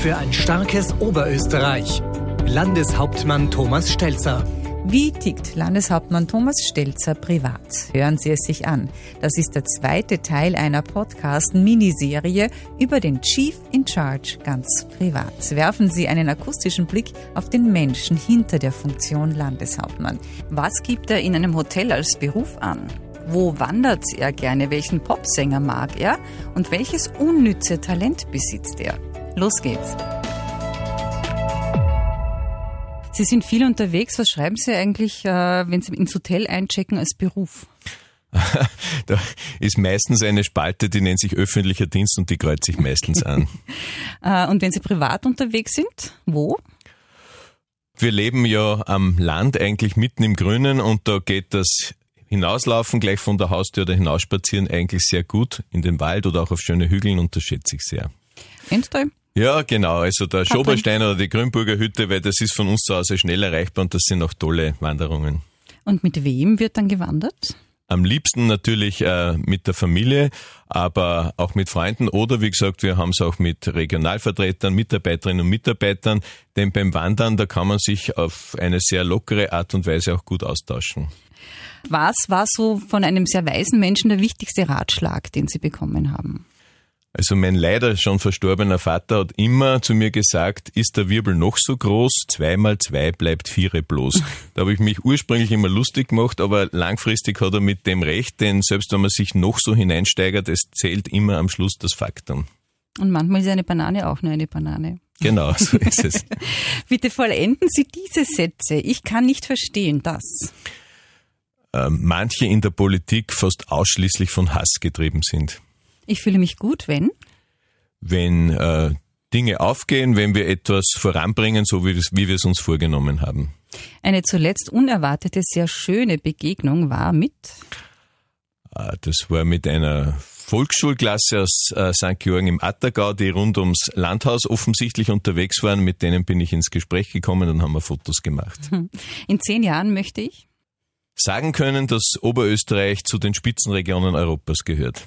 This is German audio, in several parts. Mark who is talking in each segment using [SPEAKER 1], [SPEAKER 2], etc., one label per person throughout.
[SPEAKER 1] für ein starkes Oberösterreich. Landeshauptmann Thomas Stelzer.
[SPEAKER 2] Wie tickt Landeshauptmann Thomas Stelzer privat? Hören Sie es sich an. Das ist der zweite Teil einer Podcast-Miniserie über den Chief in Charge ganz privat. Werfen Sie einen akustischen Blick auf den Menschen hinter der Funktion Landeshauptmann. Was gibt er in einem Hotel als Beruf an? Wo wandert er gerne? Welchen Popsänger mag er? Und welches unnütze Talent besitzt er? Los geht's! Sie sind viel unterwegs. Was schreiben Sie eigentlich, äh, wenn Sie ins Hotel einchecken als Beruf?
[SPEAKER 3] da ist meistens eine Spalte, die nennt sich öffentlicher Dienst und die kreuzt sich meistens an.
[SPEAKER 2] Äh, und wenn Sie privat unterwegs sind, wo?
[SPEAKER 3] Wir leben ja am Land, eigentlich mitten im Grünen und da geht das Hinauslaufen gleich von der Haustür oder hinausspazieren eigentlich sehr gut in den Wald oder auch auf schöne Hügeln und das schätze ich sehr.
[SPEAKER 2] Enstal?
[SPEAKER 3] Ja, genau. Also der Schoberstein oder die Grünburger Hütte, weil das ist von uns zu Hause schnell erreichbar und das sind auch tolle Wanderungen.
[SPEAKER 2] Und mit wem wird dann gewandert?
[SPEAKER 3] Am liebsten natürlich äh, mit der Familie, aber auch mit Freunden oder wie gesagt, wir haben es auch mit Regionalvertretern, Mitarbeiterinnen und Mitarbeitern, denn beim Wandern, da kann man sich auf eine sehr lockere Art und Weise auch gut austauschen.
[SPEAKER 2] Was war so von einem sehr weisen Menschen der wichtigste Ratschlag, den Sie bekommen haben?
[SPEAKER 3] Also mein leider schon verstorbener Vater hat immer zu mir gesagt, ist der Wirbel noch so groß, zwei mal zwei bleibt viere bloß. Da habe ich mich ursprünglich immer lustig gemacht, aber langfristig hat er mit dem recht, denn selbst wenn man sich noch so hineinsteigert, es zählt immer am Schluss das Faktum.
[SPEAKER 2] Und manchmal ist eine Banane auch nur eine Banane.
[SPEAKER 3] Genau, so ist es.
[SPEAKER 2] Bitte vollenden Sie diese Sätze. Ich kann nicht verstehen, dass
[SPEAKER 3] äh, manche in der Politik fast ausschließlich von Hass getrieben sind.
[SPEAKER 2] Ich fühle mich gut, wenn?
[SPEAKER 3] Wenn äh, Dinge aufgehen, wenn wir etwas voranbringen, so wie, wie wir es uns vorgenommen haben.
[SPEAKER 2] Eine zuletzt unerwartete, sehr schöne Begegnung war mit?
[SPEAKER 3] Äh, das war mit einer Volksschulklasse aus äh, St. Georgen im Attergau, die rund ums Landhaus offensichtlich unterwegs waren. Mit denen bin ich ins Gespräch gekommen und haben wir Fotos gemacht.
[SPEAKER 2] In zehn Jahren möchte ich
[SPEAKER 3] sagen können, dass Oberösterreich zu den Spitzenregionen Europas gehört.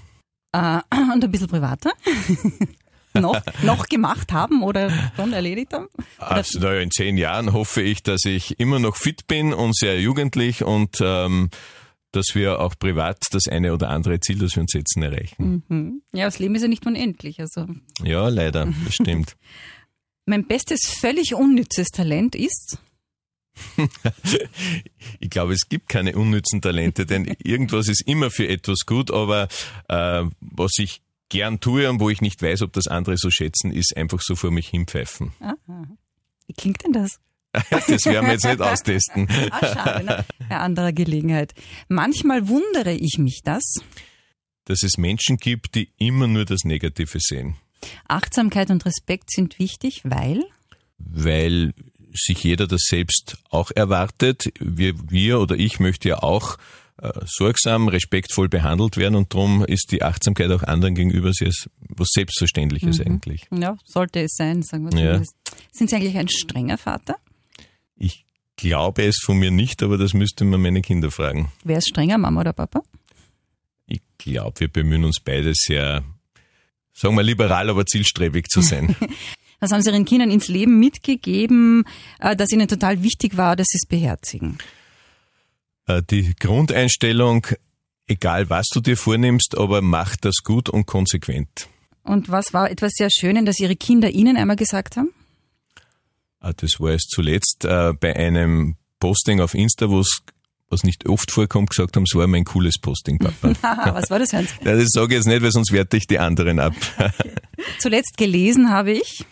[SPEAKER 2] Äh, und ein bisschen privater? noch, noch gemacht haben oder schon erledigt haben?
[SPEAKER 3] Also naja, in zehn Jahren hoffe ich, dass ich immer noch fit bin und sehr jugendlich und ähm, dass wir auch privat das eine oder andere Ziel, das wir uns setzen, erreichen.
[SPEAKER 2] Mhm. Ja, das Leben ist ja nicht unendlich. Also.
[SPEAKER 3] Ja, leider, das stimmt.
[SPEAKER 2] mein bestes, völlig unnützes Talent ist?
[SPEAKER 3] ich glaube, es gibt keine unnützen Talente, denn irgendwas ist immer für etwas gut, aber äh, was ich gern tue und wo ich nicht weiß, ob das andere so schätzen, ist einfach so vor mich hinpfeifen.
[SPEAKER 2] Aha. Wie klingt denn das?
[SPEAKER 3] das werden wir jetzt nicht austesten.
[SPEAKER 2] ah, schade, ne? Bei anderer Gelegenheit. Manchmal wundere ich mich das.
[SPEAKER 3] Dass es Menschen gibt, die immer nur das Negative sehen.
[SPEAKER 2] Achtsamkeit und Respekt sind wichtig, weil?
[SPEAKER 3] Weil sich jeder das selbst auch erwartet. Wir, wir oder ich möchte ja auch äh, sorgsam, respektvoll behandelt werden und darum ist die Achtsamkeit auch anderen gegenüber sehr was Selbstverständliches mhm. eigentlich.
[SPEAKER 2] Ja, sollte es sein, sagen wir ja. Sind Sie eigentlich ein strenger Vater?
[SPEAKER 3] Ich glaube es von mir nicht, aber das müsste man meine Kinder fragen.
[SPEAKER 2] Wer ist strenger, Mama oder Papa?
[SPEAKER 3] Ich glaube, wir bemühen uns beide sehr, sagen wir liberal, aber zielstrebig zu sein.
[SPEAKER 2] Was haben Sie Ihren Kindern ins Leben mitgegeben, äh, das Ihnen total wichtig war, dass Sie es beherzigen?
[SPEAKER 3] Äh, die Grundeinstellung, egal was du dir vornimmst, aber mach das gut und konsequent.
[SPEAKER 2] Und was war etwas sehr Schönes, das Ihre Kinder Ihnen einmal gesagt haben?
[SPEAKER 3] Äh, das war es zuletzt bei einem Posting auf Insta, wo es was nicht oft vorkommt, gesagt haben, es war mein cooles Posting, Papa.
[SPEAKER 2] was war das, Hans?
[SPEAKER 3] Ja, das sage ich jetzt nicht, weil sonst werte ich die anderen ab.
[SPEAKER 2] Zuletzt gelesen habe ich.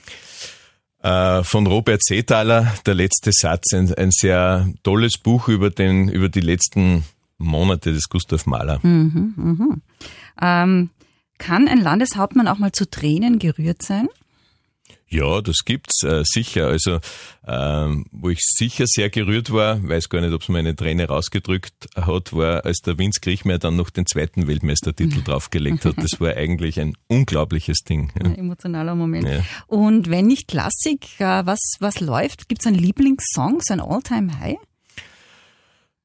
[SPEAKER 3] Äh, von Robert Seethaler, der letzte Satz, ein, ein, sehr tolles Buch über, den, über die letzten Monate des Gustav Mahler.
[SPEAKER 2] Mhm, mhm. Ähm, kann ein Landeshauptmann auch mal zu Tränen gerührt sein?
[SPEAKER 3] Ja, das gibt's äh, sicher. Also ähm, wo ich sicher sehr gerührt war, weiß gar nicht, ob es mir eine Träne rausgedrückt hat, war, als der Vince Griechmeier dann noch den zweiten Weltmeistertitel draufgelegt hat. Das war eigentlich ein unglaubliches Ding.
[SPEAKER 2] Ja. Ein emotionaler Moment. Ja. Und wenn nicht Klassik, äh, was was läuft? Gibt's einen Lieblingssong, so ein All-Time High?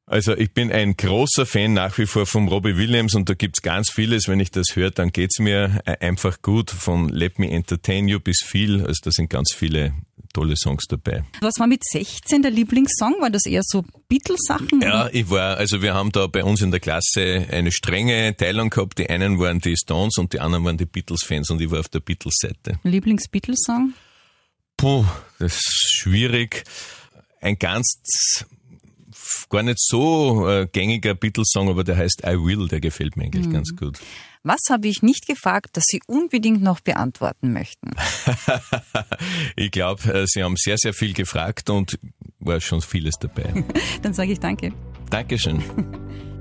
[SPEAKER 3] Also ich bin ein großer Fan nach wie vor von Robbie Williams und da gibt's ganz vieles. Wenn ich das höre, dann geht's mir äh, einfach gut. Von Let Me Entertain You bis viel. Also da sind ganz viele tolle Songs dabei.
[SPEAKER 2] Was war mit 16 der Lieblingssong? War das eher so Beatles-Sachen?
[SPEAKER 3] Ja, ich war, also wir haben da bei uns in der Klasse eine strenge Teilung gehabt. Die einen waren die Stones und die anderen waren die Beatles-Fans und ich war auf der Beatles-Seite.
[SPEAKER 2] Lieblings-Beatles-Song?
[SPEAKER 3] Puh, das ist schwierig. Ein ganz gar nicht so äh, gängiger Beatles-Song, aber der heißt I Will, der gefällt mir eigentlich mhm. ganz gut.
[SPEAKER 2] Was habe ich nicht gefragt, dass Sie unbedingt noch beantworten möchten?
[SPEAKER 3] ich glaube, äh, Sie haben sehr, sehr viel gefragt und war schon vieles dabei.
[SPEAKER 2] Dann sage ich danke.
[SPEAKER 3] Dankeschön.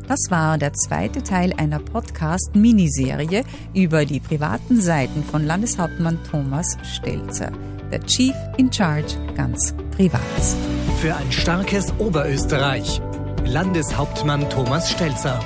[SPEAKER 2] Das war der zweite Teil einer Podcast-Miniserie über die privaten Seiten von Landeshauptmann Thomas Stelzer, der Chief in Charge ganz privat.
[SPEAKER 1] Für ein starkes Oberösterreich. Landeshauptmann Thomas Stelzer.